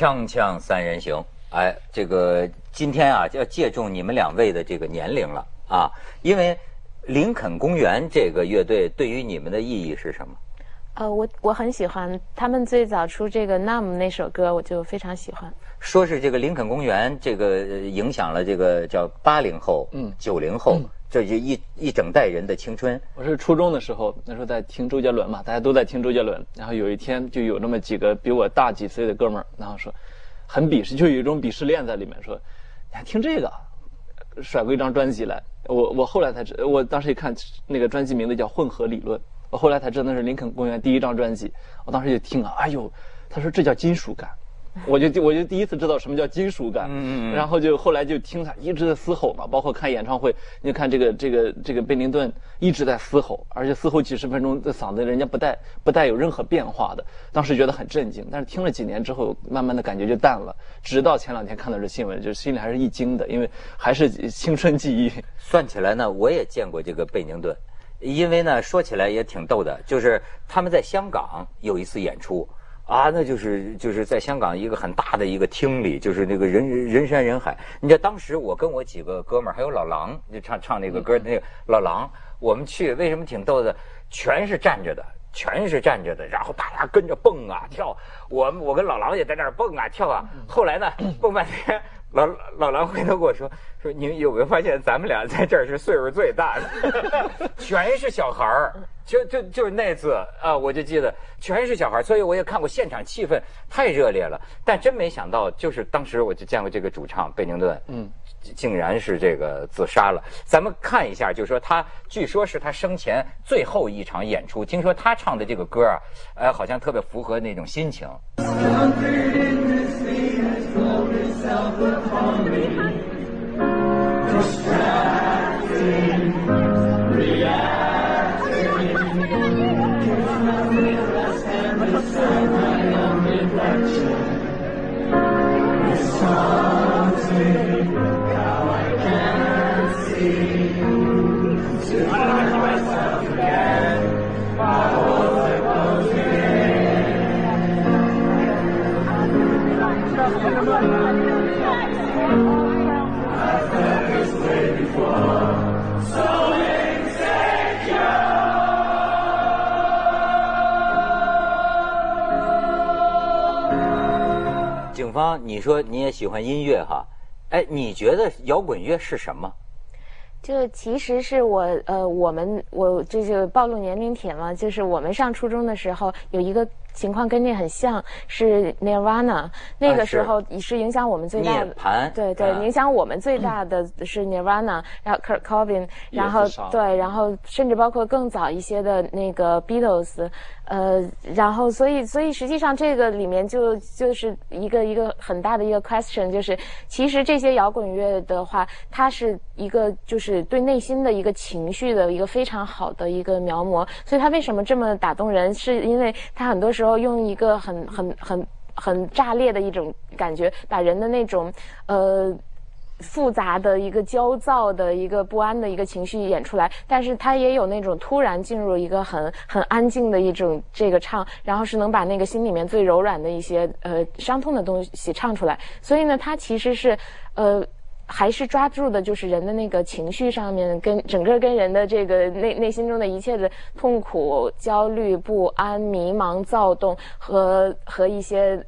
锵锵三人行，哎，这个今天啊，要借重你们两位的这个年龄了啊，因为林肯公园这个乐队对于你们的意义是什么？呃，我我很喜欢他们最早出这个《Numb》那首歌，我就非常喜欢。说是这个林肯公园这个呃影响了这个叫八零后、嗯九零后，这就一一整代人的青春。我是初中的时候，那时候在听周杰伦嘛，大家都在听周杰伦。然后有一天就有那么几个比我大几岁的哥们儿，然后说很鄙视，就有一种鄙视链在里面，说你还听这个，甩过一张专辑来。我我后来才知，我当时一看那个专辑名字叫《混合理论》，我后来才知道那是林肯公园第一张专辑。我当时就听啊，哎呦，他说这叫金属感。我就我就第一次知道什么叫金属感，嗯嗯然后就后来就听他一直在嘶吼嘛，包括看演唱会，你看这个这个这个贝宁顿一直在嘶吼，而且嘶吼几十分钟，这嗓子人家不带不带有任何变化的，当时觉得很震惊，但是听了几年之后，慢慢的感觉就淡了，直到前两天看到这新闻，就心里还是一惊的，因为还是青春记忆。算起来呢，我也见过这个贝宁顿，因为呢说起来也挺逗的，就是他们在香港有一次演出。啊，那就是就是在香港一个很大的一个厅里，就是那个人人山人海。你知道当时我跟我几个哥们儿，还有老狼，就唱唱那个歌，那个老狼，我们去为什么挺逗的？全是站着的，全是站着的，然后大家跟着蹦啊跳。我我跟老狼也在那儿蹦啊跳啊。后来呢，蹦半天，老老狼回头跟我说说，你有没有发现咱们俩在这儿是岁数最大的？全是小孩儿。就就就是那次啊，我就记得全是小孩，所以我也看过现场气氛太热烈了。但真没想到，就是当时我就见过这个主唱贝宁顿，嗯，竟然是这个自杀了。咱们看一下，就是说他据说是他生前最后一场演出。听说他唱的这个歌啊，呃，好像特别符合那种心情。myself upon me. Distracting, reacting, cause I realize and my own reflection. It's haunting, how I can't see. 你说你也喜欢音乐哈？哎，你觉得摇滚乐是什么？就其实是我呃，我们我这就暴露年龄帖嘛，就是我们上初中的时候有一个。情况跟这很像，是 Nirvana 那个时候也是影响我们最大的，对对，影响我们最大的是 Nirvana，然后 Kurt Cobain，然后对，然后甚至包括更早一些的那个 Beatles，呃，然后所以所以实际上这个里面就就是一个一个很大的一个 question，就是其实这些摇滚乐的话，它是一个就是对内心的一个情绪的一个非常好的一个描摹，所以它为什么这么打动人，是因为它很多时时候。用一个很很很很炸裂的一种感觉，把人的那种呃复杂的一个焦躁的一个不安的一个情绪演出来，但是他也有那种突然进入一个很很安静的一种这个唱，然后是能把那个心里面最柔软的一些呃伤痛的东西唱出来，所以呢，他其实是呃。还是抓住的就是人的那个情绪上面，跟整个跟人的这个内内心中的一切的痛苦、焦虑、不安、迷茫、躁动和和一些。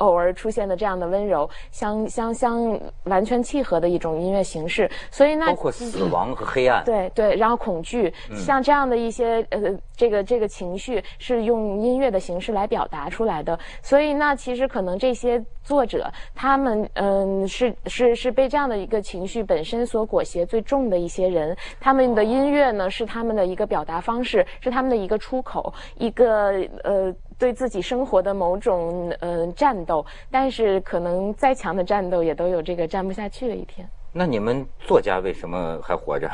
偶尔出现的这样的温柔，相相相完全契合的一种音乐形式，所以那包括死亡和黑暗，对对，然后恐惧，像这样的一些呃，这个这个情绪是用音乐的形式来表达出来的，所以那其实可能这些作者他们嗯是是是被这样的一个情绪本身所裹挟最重的一些人，他们的音乐呢是他们的一个表达方式，是他们的一个出口，一个呃。对自己生活的某种嗯战斗，但是可能再强的战斗也都有这个站不下去的一天。那你们作家为什么还活着？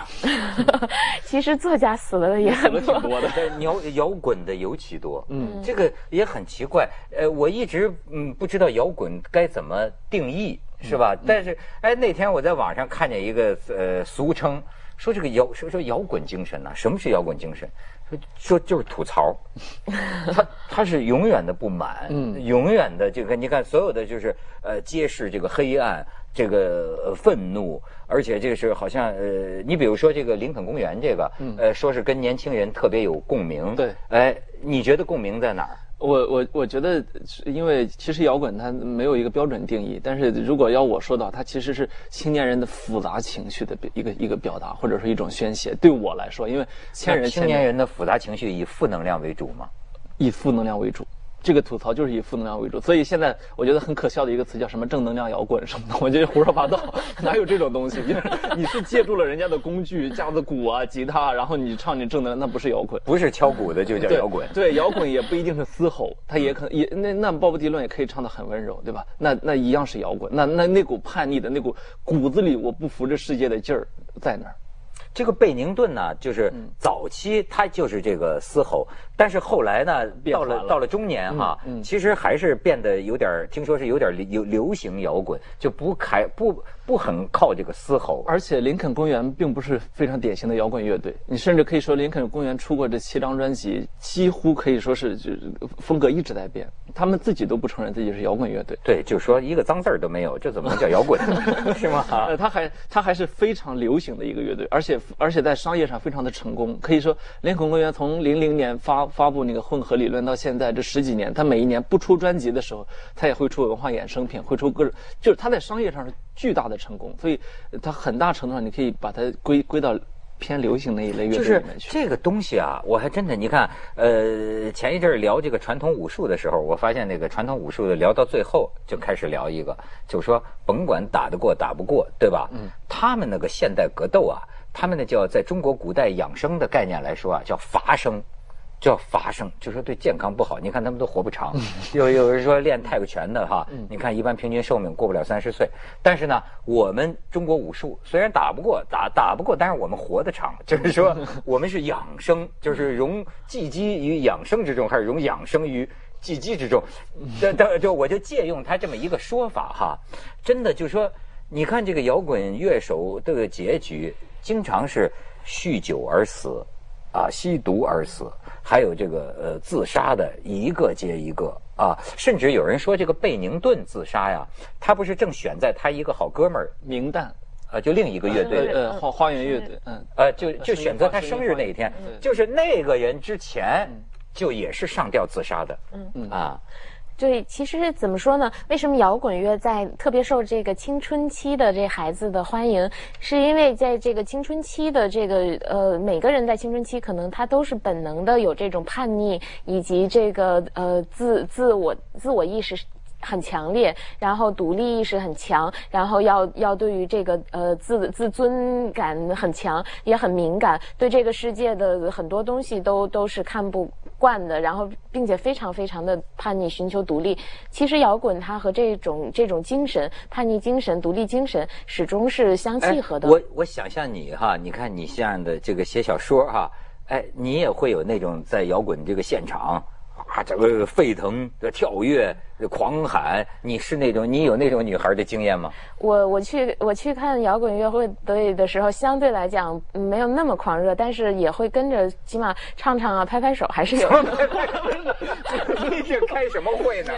其实作家死了的也很多的，摇摇滚的尤其多。嗯，这个也很奇怪。呃，我一直嗯不知道摇滚该怎么定义，是吧？但是哎，那天我在网上看见一个呃俗称说这个摇说说摇滚精神呢？什么是摇滚精神？说说就是吐槽，他他是永远的不满，嗯，永远的这个你看所有的就是呃揭示这个黑暗，这个愤怒，而且这个是好像呃，你比如说这个林肯公园这个，呃，说是跟年轻人特别有共鸣，对，哎，你觉得共鸣在哪儿？我我我觉得，因为其实摇滚它没有一个标准定义，但是如果要我说到，它其实是青年人的复杂情绪的一个一个表达，或者说一种宣泄。对我来说，因为青年人的复杂情绪以负能量为主嘛，以负能量为主。这个吐槽就是以负能量为主，所以现在我觉得很可笑的一个词叫什么正能量摇滚什么的，我觉得胡说八道，哪有这种东西？就是你是借助了人家的工具，架子鼓啊、吉他，然后你唱你正能量，那不是摇滚，不是敲鼓的就叫摇滚。对，摇滚也不一定是嘶吼，他也可也那那鲍勃迪伦也可以唱的很温柔，对吧？那那一样是摇滚，那那那股叛逆的那股骨子里我不服这世界的劲儿在那儿。这个贝宁顿呢，就是早期他就是这个嘶吼，但是后来呢，到了到了中年哈，其实还是变得有点，听说是有点流流行摇滚，就不开不。不很靠这个嘶吼，而且林肯公园并不是非常典型的摇滚乐队。你甚至可以说，林肯公园出过这七张专辑，几乎可以说是就风格一直在变。他们自己都不承认自己是摇滚乐队。对，就说一个脏字儿都没有，这怎么能叫摇滚？是吗？呃，他还他还是非常流行的一个乐队，而且而且在商业上非常的成功。可以说，林肯公园从零零年发发布那个混合理论到现在这十几年，他每一年不出专辑的时候，他也会出文化衍生品，会出各种，就是他在商业上是。巨大的成功，所以它很大程度上你可以把它归归到偏流行那一类乐队里面去。这个东西啊，我还真的，你看，呃，前一阵聊这个传统武术的时候，我发现那个传统武术的聊到最后就开始聊一个，就说甭管打得过打不过，对吧？嗯。他们那个现代格斗啊，他们那叫在中国古代养生的概念来说啊，叫伐生。叫发生，就说对健康不好。你看他们都活不长，有有人说练太极拳的哈，你看一般平均寿命过不了三十岁。但是呢，我们中国武术虽然打不过，打打不过，但是我们活得长。就是说，我们是养生，就是融技击于养生之中，还是融养生于技击之中？这这就我就借用他这么一个说法哈，真的就说，你看这个摇滚乐手的结局，经常是酗酒而死。啊，吸毒而死，还有这个呃自杀的一个接一个啊，甚至有人说这个贝宁顿自杀呀，他不是正选在他一个好哥们儿明旦啊，就另一个乐队呃花花园乐队，嗯呃就就选择他生日那一天，就是那个人之前就也是上吊自杀的，嗯嗯啊。对，其实怎么说呢？为什么摇滚乐在特别受这个青春期的这孩子的欢迎？是因为在这个青春期的这个呃，每个人在青春期可能他都是本能的有这种叛逆，以及这个呃自自我自我意识。很强烈，然后独立意识很强，然后要要对于这个呃自自尊感很强，也很敏感，对这个世界的很多东西都都是看不惯的，然后并且非常非常的叛逆，寻求独立。其实摇滚它和这种这种精神，叛逆精神、独立精神始终是相契合的。我我想象你哈，你看你这样的这个写小说哈，哎，你也会有那种在摇滚这个现场。啊，这个沸腾的跳跃、狂喊，你是那种你有那种女孩的经验吗？我我去我去看摇滚乐会的的时候，相对来讲没有那么狂热，但是也会跟着起码唱唱啊、拍拍手，还是有。你是开什么会呢？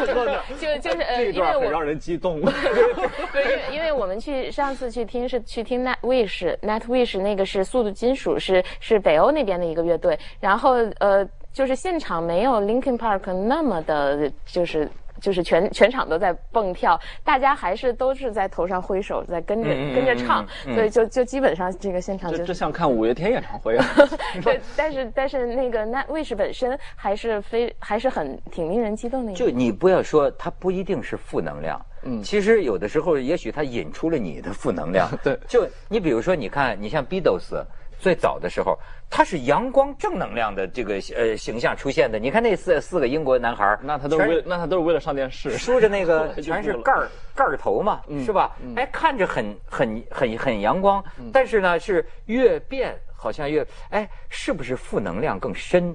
就就是呃，因为我让人激动。对，因为我们去上次去听是去听 Nightwish，Nightwish 那个是速度金属，是是北欧那边的一个乐队，然后呃。就是现场没有 Linkin Park 那么的，就是就是全全场都在蹦跳，大家还是都是在头上挥手，在跟着跟着唱，所以就就基本上这个现场就这像看五月天演唱会啊。对，但是但是那个 Nightwish 本身还是非还是很挺令人激动的。就你不要说它不一定是负能量，嗯，其实有的时候也许它引出了你的负能量。对，就你比如说，你看你像 Beatles。最早的时候，他是阳光正能量的这个呃形象出现的。你看那四四个英国男孩那他都是为那他都是为了上电视，梳着那个 全是盖儿盖儿头嘛，是吧？哎，看着很很很很阳光，但是呢，是越变好像越哎，是不是负能量更深，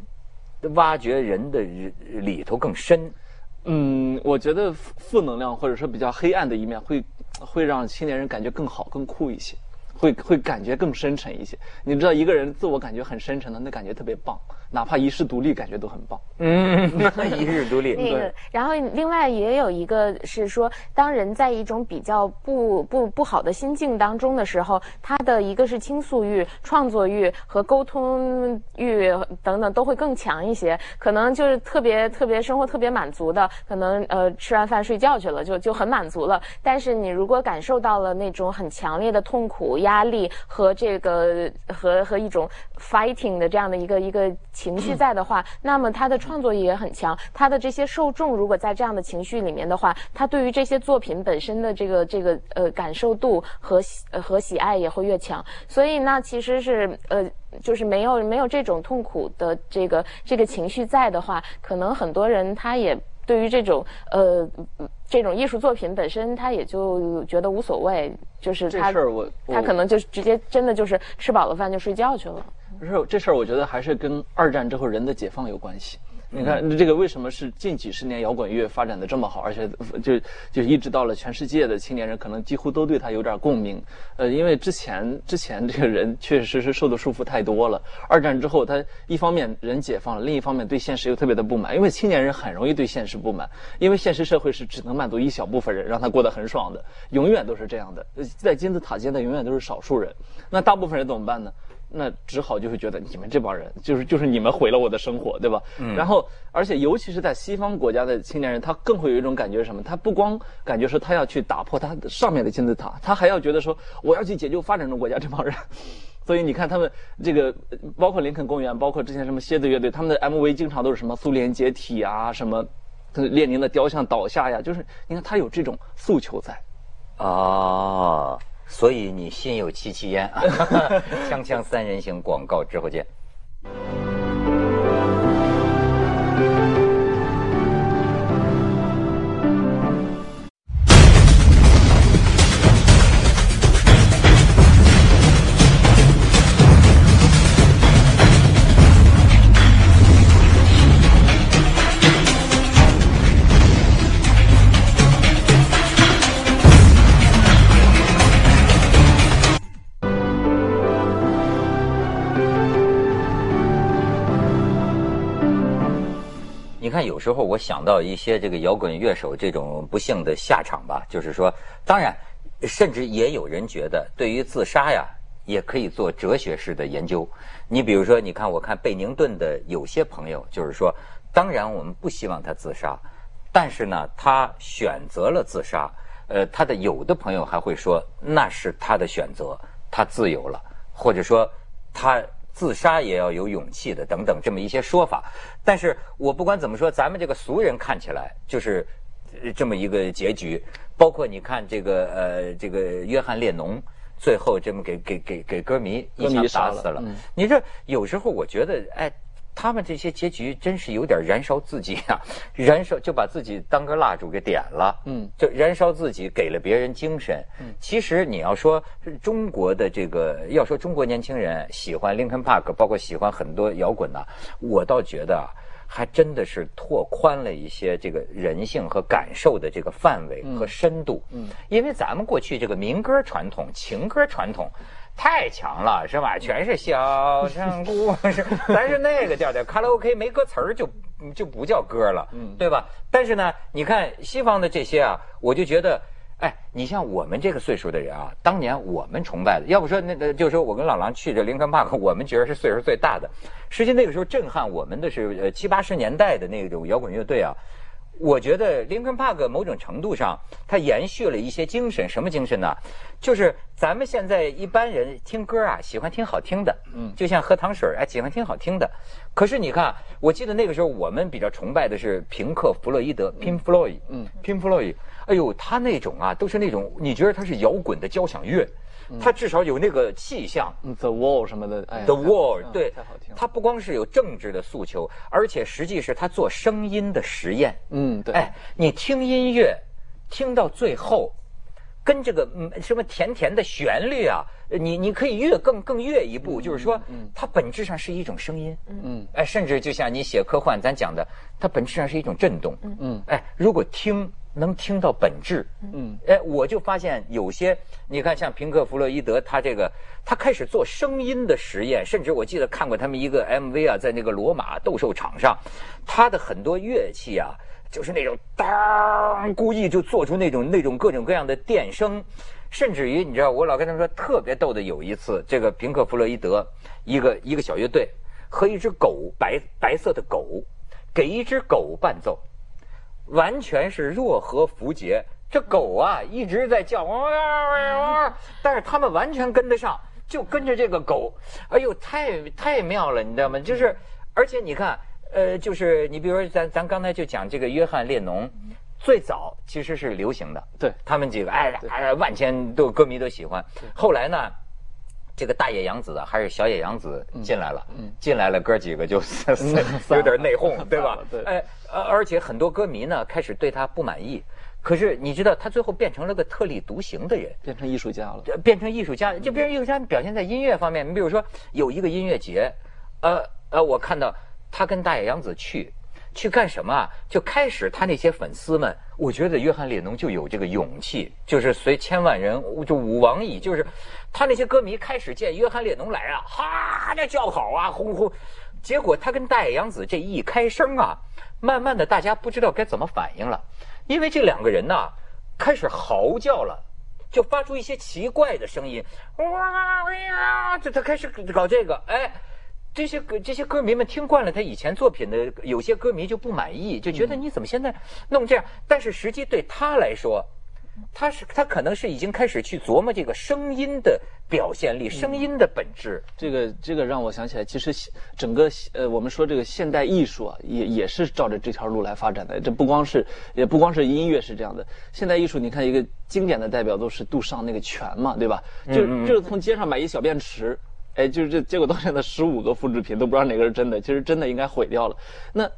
挖掘人的里头更深？嗯，我觉得负能量或者说比较黑暗的一面会会让青年人感觉更好更酷一些。会会感觉更深沉一些。你知道，一个人自我感觉很深沉的，那感觉特别棒，哪怕一世独立，感觉都很棒。嗯，一世独立。那个，然后另外也有一个是说，当人在一种比较不不不好的心境当中的时候，他的一个是倾诉欲、创作欲和沟通欲等等都会更强一些。可能就是特别特别生活特别满足的，可能呃吃完饭睡觉去了就就很满足了。但是你如果感受到了那种很强烈的痛苦、压力和这个和和一种 fighting 的这样的一个一个情绪在的话，那么他的创作力也很强。他的这些受众如果在这样的情绪里面的话，他对于这些作品本身的这个这个呃感受度和和喜爱也会越强。所以那其实是呃就是没有没有这种痛苦的这个这个情绪在的话，可能很多人他也。对于这种呃这种艺术作品本身，他也就觉得无所谓，就是他事儿我他可能就直接真的就是吃饱了饭就睡觉去了。不是这事儿，我觉得还是跟二战之后人的解放有关系。你看，这个为什么是近几十年摇滚乐发展的这么好，而且就就一直到了全世界的青年人，可能几乎都对他有点共鸣。呃，因为之前之前这个人确实实受的束缚太多了。二战之后，他一方面人解放了，另一方面对现实又特别的不满。因为青年人很容易对现实不满，因为现实社会是只能满足一小部分人，让他过得很爽的，永远都是这样的。在金字塔尖的永远都是少数人，那大部分人怎么办呢？那只好就是觉得你们这帮人就是就是你们毁了我的生活，对吧？嗯。然后，而且尤其是在西方国家的青年人，他更会有一种感觉是什么？他不光感觉说他要去打破他上面的金字塔，他还要觉得说我要去解救发展中国家这帮人。所以你看他们这个，包括林肯公园，包括之前什么蝎子乐队，他们的 MV 经常都是什么苏联解体啊，什么列宁的雕像倒下呀，就是你看他有这种诉求在。啊。所以你心有戚戚焉啊！锵锵三人行广告之后见。有时候我想到一些这个摇滚乐手这种不幸的下场吧，就是说，当然，甚至也有人觉得，对于自杀呀，也可以做哲学式的研究。你比如说，你看，我看贝宁顿的有些朋友，就是说，当然我们不希望他自杀，但是呢，他选择了自杀。呃，他的有的朋友还会说，那是他的选择，他自由了，或者说他。自杀也要有勇气的，等等这么一些说法。但是我不管怎么说，咱们这个俗人看起来就是这么一个结局。包括你看这个呃，这个约翰列侬最后这么给给给给歌迷一枪打死了。你这有时候我觉得，哎。他们这些结局真是有点燃烧自己啊，燃烧就把自己当根蜡烛给点了，嗯，就燃烧自己，给了别人精神。嗯，其实你要说中国的这个，要说中国年轻人喜欢 Linkin Park，包括喜欢很多摇滚呐，我倒觉得还真的是拓宽了一些这个人性和感受的这个范围和深度。嗯，因为咱们过去这个民歌传统、情歌传统。太强了，是吧？全是小城故事，咱是那个调调卡拉 OK，没歌词儿就就不叫歌了，对吧？但是呢，你看西方的这些啊，我就觉得，哎，你像我们这个岁数的人啊，当年我们崇拜的，要不说那个，就说我跟老狼去这林肯 park，我们觉得是岁数最大的。实际那个时候震撼我们的是呃七八十年代的那种摇滚乐队啊。我觉得 Linkin Park 某种程度上，它延续了一些精神。什么精神呢？就是咱们现在一般人听歌啊，喜欢听好听的，嗯，就像喝糖水哎，喜欢听好听的。可是你看，我记得那个时候我们比较崇拜的是平克·弗洛伊德 （Pink Floyd）。嗯，Pink Floyd，哎呦，他那种啊，都是那种你觉得他是摇滚的交响乐。他至少有那个气象，The Wall 什么的，The Wall 对，太好听。他不光是有政治的诉求，而且实际是他做声音的实验。嗯，对。哎，你听音乐，听到最后，跟这个什么甜甜的旋律啊，你你可以越更更越一步，就是说，嗯它本质上是一种声音。嗯，哎，甚至就像你写科幻，咱讲的，它本质上是一种震动。嗯，哎，如果听。能听到本质。嗯，哎，我就发现有些，你看像平克·弗洛伊德，他这个他开始做声音的实验，甚至我记得看过他们一个 MV 啊，在那个罗马斗兽场上，他的很多乐器啊，就是那种当，故意就做出那种那种各种各样的电声，甚至于你知道，我老跟他们说特别逗的，有一次这个平克·弗洛伊德一个一个小乐队和一只狗白白色的狗，给一只狗伴奏。完全是若合符节，这狗啊一直在叫，但是他们完全跟得上，就跟着这个狗，哎呦，太太妙了，你知道吗？就是，而且你看，呃，就是你比如说咱咱刚才就讲这个约翰列侬，最早其实是流行的，对他们几个，哎呀，万千都歌迷都喜欢，后来呢？这个大野洋子还是小野洋子进来了，进来了，哥几个就 有点内讧，对吧？哎，而且很多歌迷呢开始对他不满意。可是你知道，他最后变成了个特立独行的人，变成艺术家了。变成艺术家，就变成艺术家，表现在音乐方面。你比如说，有一个音乐节，呃呃，我看到他跟大野洋子去。去干什么？就开始他那些粉丝们，我觉得约翰列侬就有这个勇气，就是随千万人就吾往矣，就是他那些歌迷开始见约翰列侬来啊，哈，那叫好啊，轰轰。结果他跟大野洋子这一开声啊，慢慢的大家不知道该怎么反应了，因为这两个人呐开始嚎叫了，就发出一些奇怪的声音，哇呀，就他开始搞这个，哎。这些歌这些歌迷们听惯了他以前作品的，有些歌迷就不满意，就觉得你怎么现在弄这样？但是实际对他来说，他是他可能是已经开始去琢磨这个声音的表现力，声音的本质。这个这个让我想起来，其实整个呃，我们说这个现代艺术啊，也也是照着这条路来发展的。这不光是也不光是音乐是这样的，现代艺术你看一个经典的代表都是杜尚那个泉嘛，对吧？就就是从街上买一小便池。哎，就是这，结果到现在十五个复制品都不知道哪个是真的。其实真的应该毁掉了。那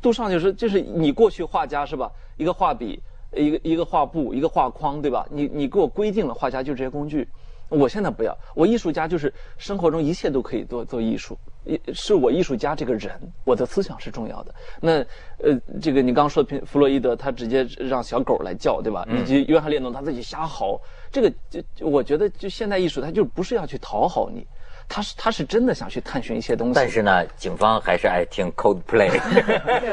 杜尚就是就是你过去画家是吧？一个画笔，一个一个画布，一个画框，对吧？你你给我规定了画家就这些工具。我现在不要，我艺术家就是生活中一切都可以做做艺术。是我艺术家这个人，我的思想是重要的。那呃，这个你刚刚说的弗洛伊德，他直接让小狗来叫，对吧？以及约翰列侬他自己瞎嚎，这个就我觉得就现代艺术，他就不是要去讨好你。他是他是真的想去探寻一些东西，但是呢，警方还是爱听 Coldplay，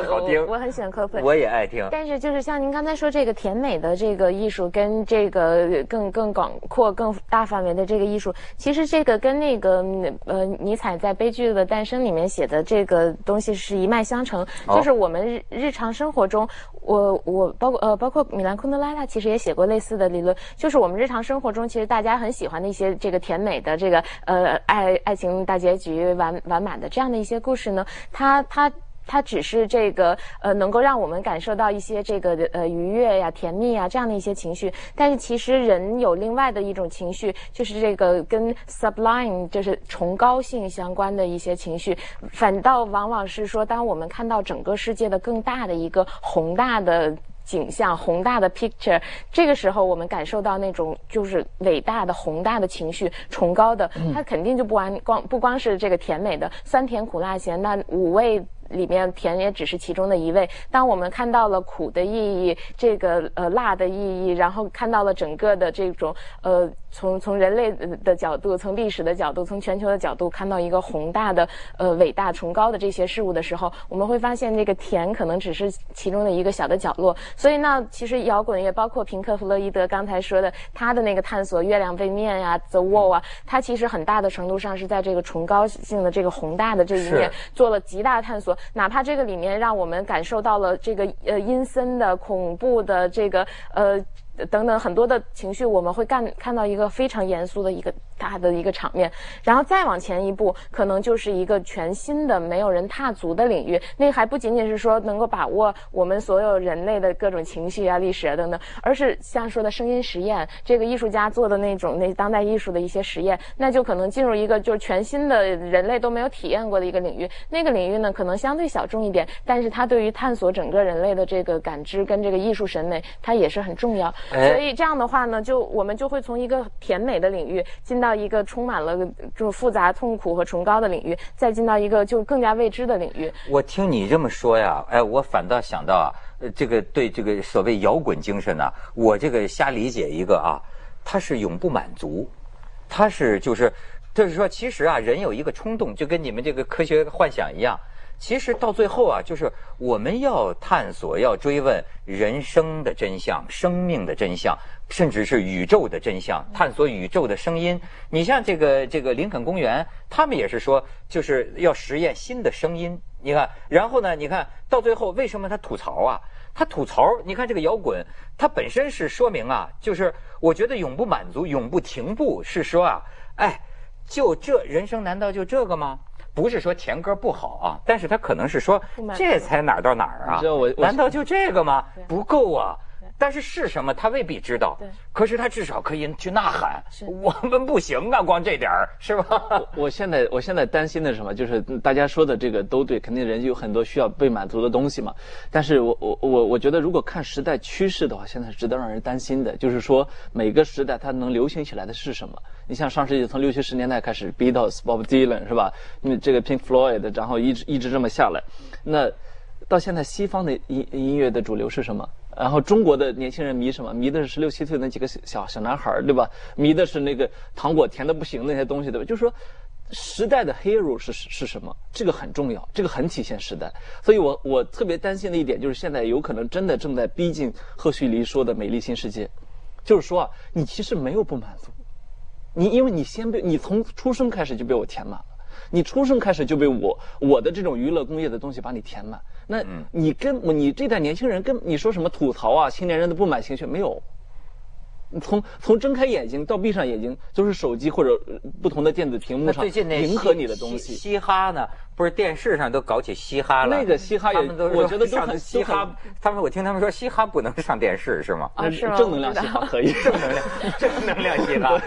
好听。我很喜欢 Coldplay，我也爱听。但是就是像您刚才说这个甜美的这个艺术，跟这个更更广阔、更大范围的这个艺术，其实这个跟那个呃尼采在《悲剧的诞生》里面写的这个东西是一脉相承。就是我们日日常生活中，我我包括呃包括米兰昆德拉，他其实也写过类似的理论。就是我们日常生活中，其实大家很喜欢的一些这个甜美的这个呃爱。爱爱情大结局完完满的这样的一些故事呢，它它它只是这个呃能够让我们感受到一些这个呃愉悦呀、甜蜜啊这样的一些情绪，但是其实人有另外的一种情绪，就是这个跟 sublime 就是崇高性相关的一些情绪，反倒往往是说，当我们看到整个世界的更大的一个宏大的。景象宏大的 picture，这个时候我们感受到那种就是伟大的宏大的情绪，崇高的，它肯定就不完光不光是这个甜美的酸甜苦辣咸那五味。里面甜也只是其中的一味。当我们看到了苦的意义，这个呃辣的意义，然后看到了整个的这种呃从从人类的角度，从历史的角度，从全球的角度看到一个宏大的呃伟大崇高的这些事物的时候，我们会发现这个甜可能只是其中的一个小的角落。所以呢，其实摇滚乐包括平克·弗洛伊德刚才说的他的那个探索月亮背面呀，The Wall 啊，他其实很大的程度上是在这个崇高性的这个宏大的这一面做了极大探索。哪怕这个里面让我们感受到了这个呃阴森的、恐怖的这个呃。等等很多的情绪，我们会干看到一个非常严肃的一个大的一个场面，然后再往前一步，可能就是一个全新的没有人踏足的领域。那还不仅仅是说能够把握我们所有人类的各种情绪啊、历史啊等等，而是像说的声音实验，这个艺术家做的那种那当代艺术的一些实验，那就可能进入一个就是全新的人类都没有体验过的一个领域。那个领域呢，可能相对小众一点，但是它对于探索整个人类的这个感知跟这个艺术审美，它也是很重要。所以这样的话呢，就我们就会从一个甜美的领域进到一个充满了这种复杂、痛苦和崇高的领域，再进到一个就更加未知的领域。我听你这么说呀，哎，我反倒想到啊，呃，这个对这个所谓摇滚精神呢，我这个瞎理解一个啊，它是永不满足，它是就是，就是说，其实啊，人有一个冲动，就跟你们这个科学幻想一样。其实到最后啊，就是我们要探索、要追问人生的真相、生命的真相，甚至是宇宙的真相，探索宇宙的声音。你像这个这个林肯公园，他们也是说，就是要实验新的声音。你看，然后呢，你看到最后，为什么他吐槽啊？他吐槽，你看这个摇滚，它本身是说明啊，就是我觉得永不满足、永不停步，是说啊，哎，就这人生难道就这个吗？不是说甜歌不好啊，但是他可能是说这才哪儿到哪儿啊？难道就这个吗？不够啊。但是是什么，他未必知道。对，可是他至少可以去呐喊。是，我们不行啊，光这点儿是吧？我我现在我现在担心的是什么？就是大家说的这个都对，肯定人有很多需要被满足的东西嘛。但是我我我我觉得，如果看时代趋势的话，现在是值得让人担心的。就是说，每个时代它能流行起来的是什么？你像上世纪从六七十年代开始，Beatles、Bob Dylan 是吧？因为这个 Pink Floyd，然后一直一直这么下来，那到现在西方的音音乐的主流是什么？然后中国的年轻人迷什么？迷的是十六七岁那几个小小小男孩对吧？迷的是那个糖果甜的不行那些东西，对吧？就是说，时代的 hero 是是什么？这个很重要，这个很体现时代。所以我我特别担心的一点就是，现在有可能真的正在逼近贺胥黎说的美丽新世界，就是说啊，你其实没有不满足，你因为你先被你从出生开始就被我填满了。你出生开始就被我我的这种娱乐工业的东西把你填满，那你跟你这代年轻人跟你说什么吐槽啊，青年人的不满情绪没有？从从睁开眼睛到闭上眼睛，都是手机或者不同的电子屏幕上迎合你的东西。嘻哈呢？不是电视上都搞起嘻哈了？那个嘻哈也，我觉得都很嘻哈。他们我听他们说嘻哈不能上电视是吗？啊，是吗？正能量嘻哈可以，正能量正能量嘻哈。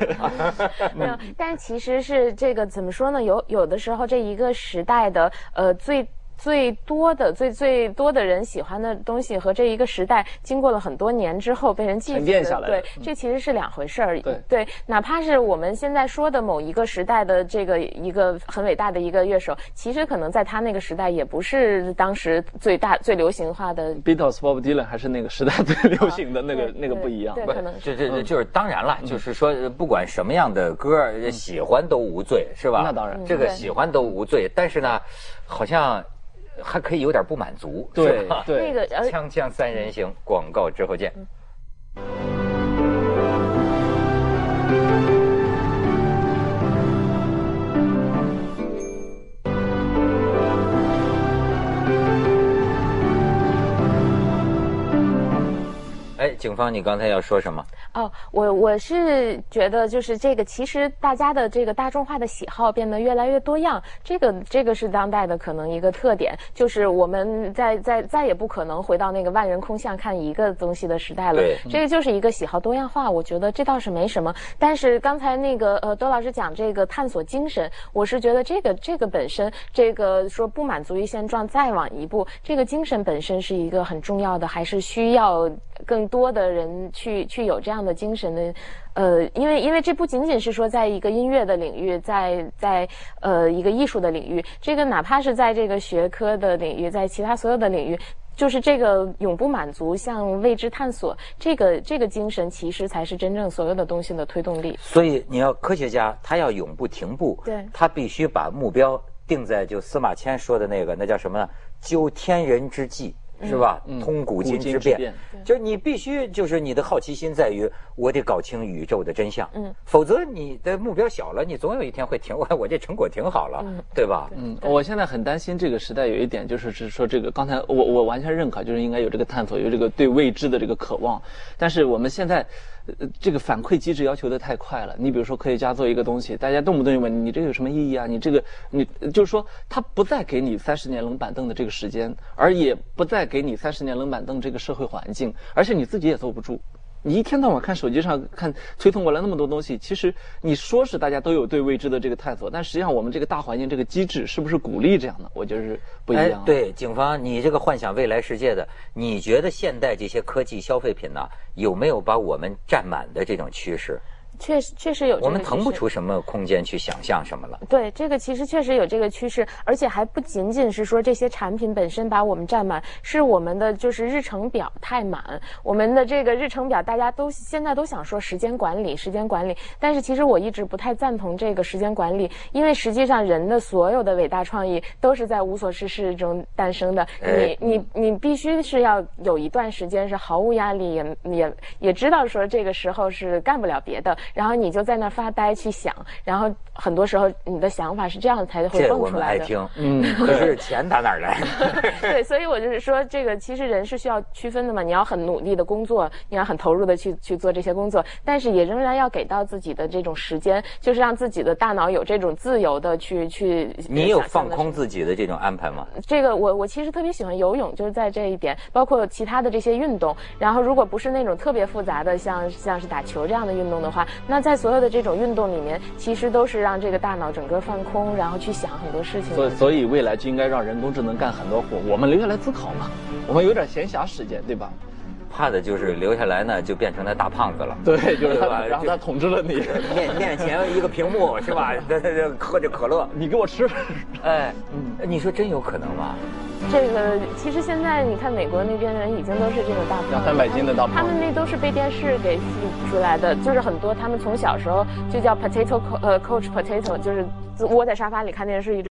没有，但其实是这个怎么说呢？有有的时候这一个时代的呃最。最多的、最最多的人喜欢的东西和这一个时代经过了很多年之后被人记下来，对，这其实是两回事儿。对对，哪怕是我们现在说的某一个时代的这个一个很伟大的一个乐手，其实可能在他那个时代也不是当时最大最流行化的。Beatles、Bob Dylan 还是那个时代最流行的那个那个不一样。对，可能这这就是当然了，就是说不管什么样的歌喜欢都无罪，是吧？那当然，这个喜欢都无罪。但是呢，好像。还可以有点不满足，对对，那个锵锵三人行，广告之后见。哎，警方，你刚才要说什么？哦，我我是觉得就是这个，其实大家的这个大众化的喜好变得越来越多样，这个这个是当代的可能一个特点，就是我们在在再也不可能回到那个万人空巷看一个东西的时代了。对，这个就是一个喜好多样化，我觉得这倒是没什么。但是刚才那个呃，多老师讲这个探索精神，我是觉得这个这个本身，这个说不满足于现状再往一步，这个精神本身是一个很重要的，还是需要更。多的人去去有这样的精神的，呃，因为因为这不仅仅是说在一个音乐的领域，在在呃一个艺术的领域，这个哪怕是在这个学科的领域，在其他所有的领域，就是这个永不满足向未知探索，这个这个精神其实才是真正所有的东西的推动力。所以你要科学家，他要永不停步，对，他必须把目标定在就司马迁说的那个，那叫什么呢？究天人之际。是吧？通古今之变，就是你必须就是你的好奇心在于我得搞清宇宙的真相，嗯，否则你的目标小了，你总有一天会停。我 我这成果挺好了，对吧？嗯，我现在很担心这个时代有一点就是是说这个刚才我我完全认可，就是应该有这个探索，有这个对未知的这个渴望，但是我们现在。呃，这个反馈机制要求的太快了。你比如说，科学家做一个东西，大家动不动就问你这个有什么意义啊？你这个，你就是说，他不再给你三十年冷板凳的这个时间，而也不再给你三十年冷板凳这个社会环境，而且你自己也坐不住。你一天到晚看手机上看推送过来那么多东西，其实你说是大家都有对未知的这个探索，但实际上我们这个大环境这个机制是不是鼓励这样的？我觉得是不一样。对，警方，你这个幻想未来世界的，你觉得现代这些科技消费品呢，有没有把我们占满的这种趋势？确实确实有。我们腾不出什么空间去想象什么了。对，这个其实确实有这个趋势，而且还不仅仅是说这些产品本身把我们占满，是我们的就是日程表太满。我们的这个日程表，大家都现在都想说时间管理，时间管理。但是其实我一直不太赞同这个时间管理，因为实际上人的所有的伟大创意都是在无所事事中诞生的。你你你必须是要有一段时间是毫无压力，也也也知道说这个时候是干不了别的。然后你就在那发呆去想，然后很多时候你的想法是这样才会蹦出来的。听，嗯，可是钱打哪儿来？对，所以我就是说，这个其实人是需要区分的嘛。你要很努力的工作，你要很投入的去去做这些工作，但是也仍然要给到自己的这种时间，就是让自己的大脑有这种自由的去去。你有放空自己的这种安排吗？这个我我其实特别喜欢游泳，就是在这一点，包括其他的这些运动。然后如果不是那种特别复杂的，像像是打球这样的运动的话。那在所有的这种运动里面，其实都是让这个大脑整个放空，然后去想很多事情。所以，所以未来就应该让人工智能干很多活，我们留下来思考嘛。我们有点闲暇时间，对吧？怕的就是留下来呢，就变成那大胖子了。对，就是吧？然后他统治了你，面面前一个屏幕 是吧？喝着可乐，你给我吃。哎，嗯，你说真有可能吗？这个其实现在你看美国那边人已经都是这种大胖，两三百斤的大胖，他们那都是被电视给 feed 出来的，就是很多他们从小时候就叫 potato 呃 coach potato，就是窝在沙发里看电视一直。